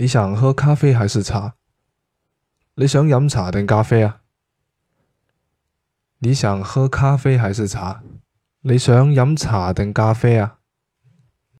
你想喝咖啡还是茶？你想饮茶定咖啡啊？你想喝咖啡还是茶？你想饮茶定咖啡啊？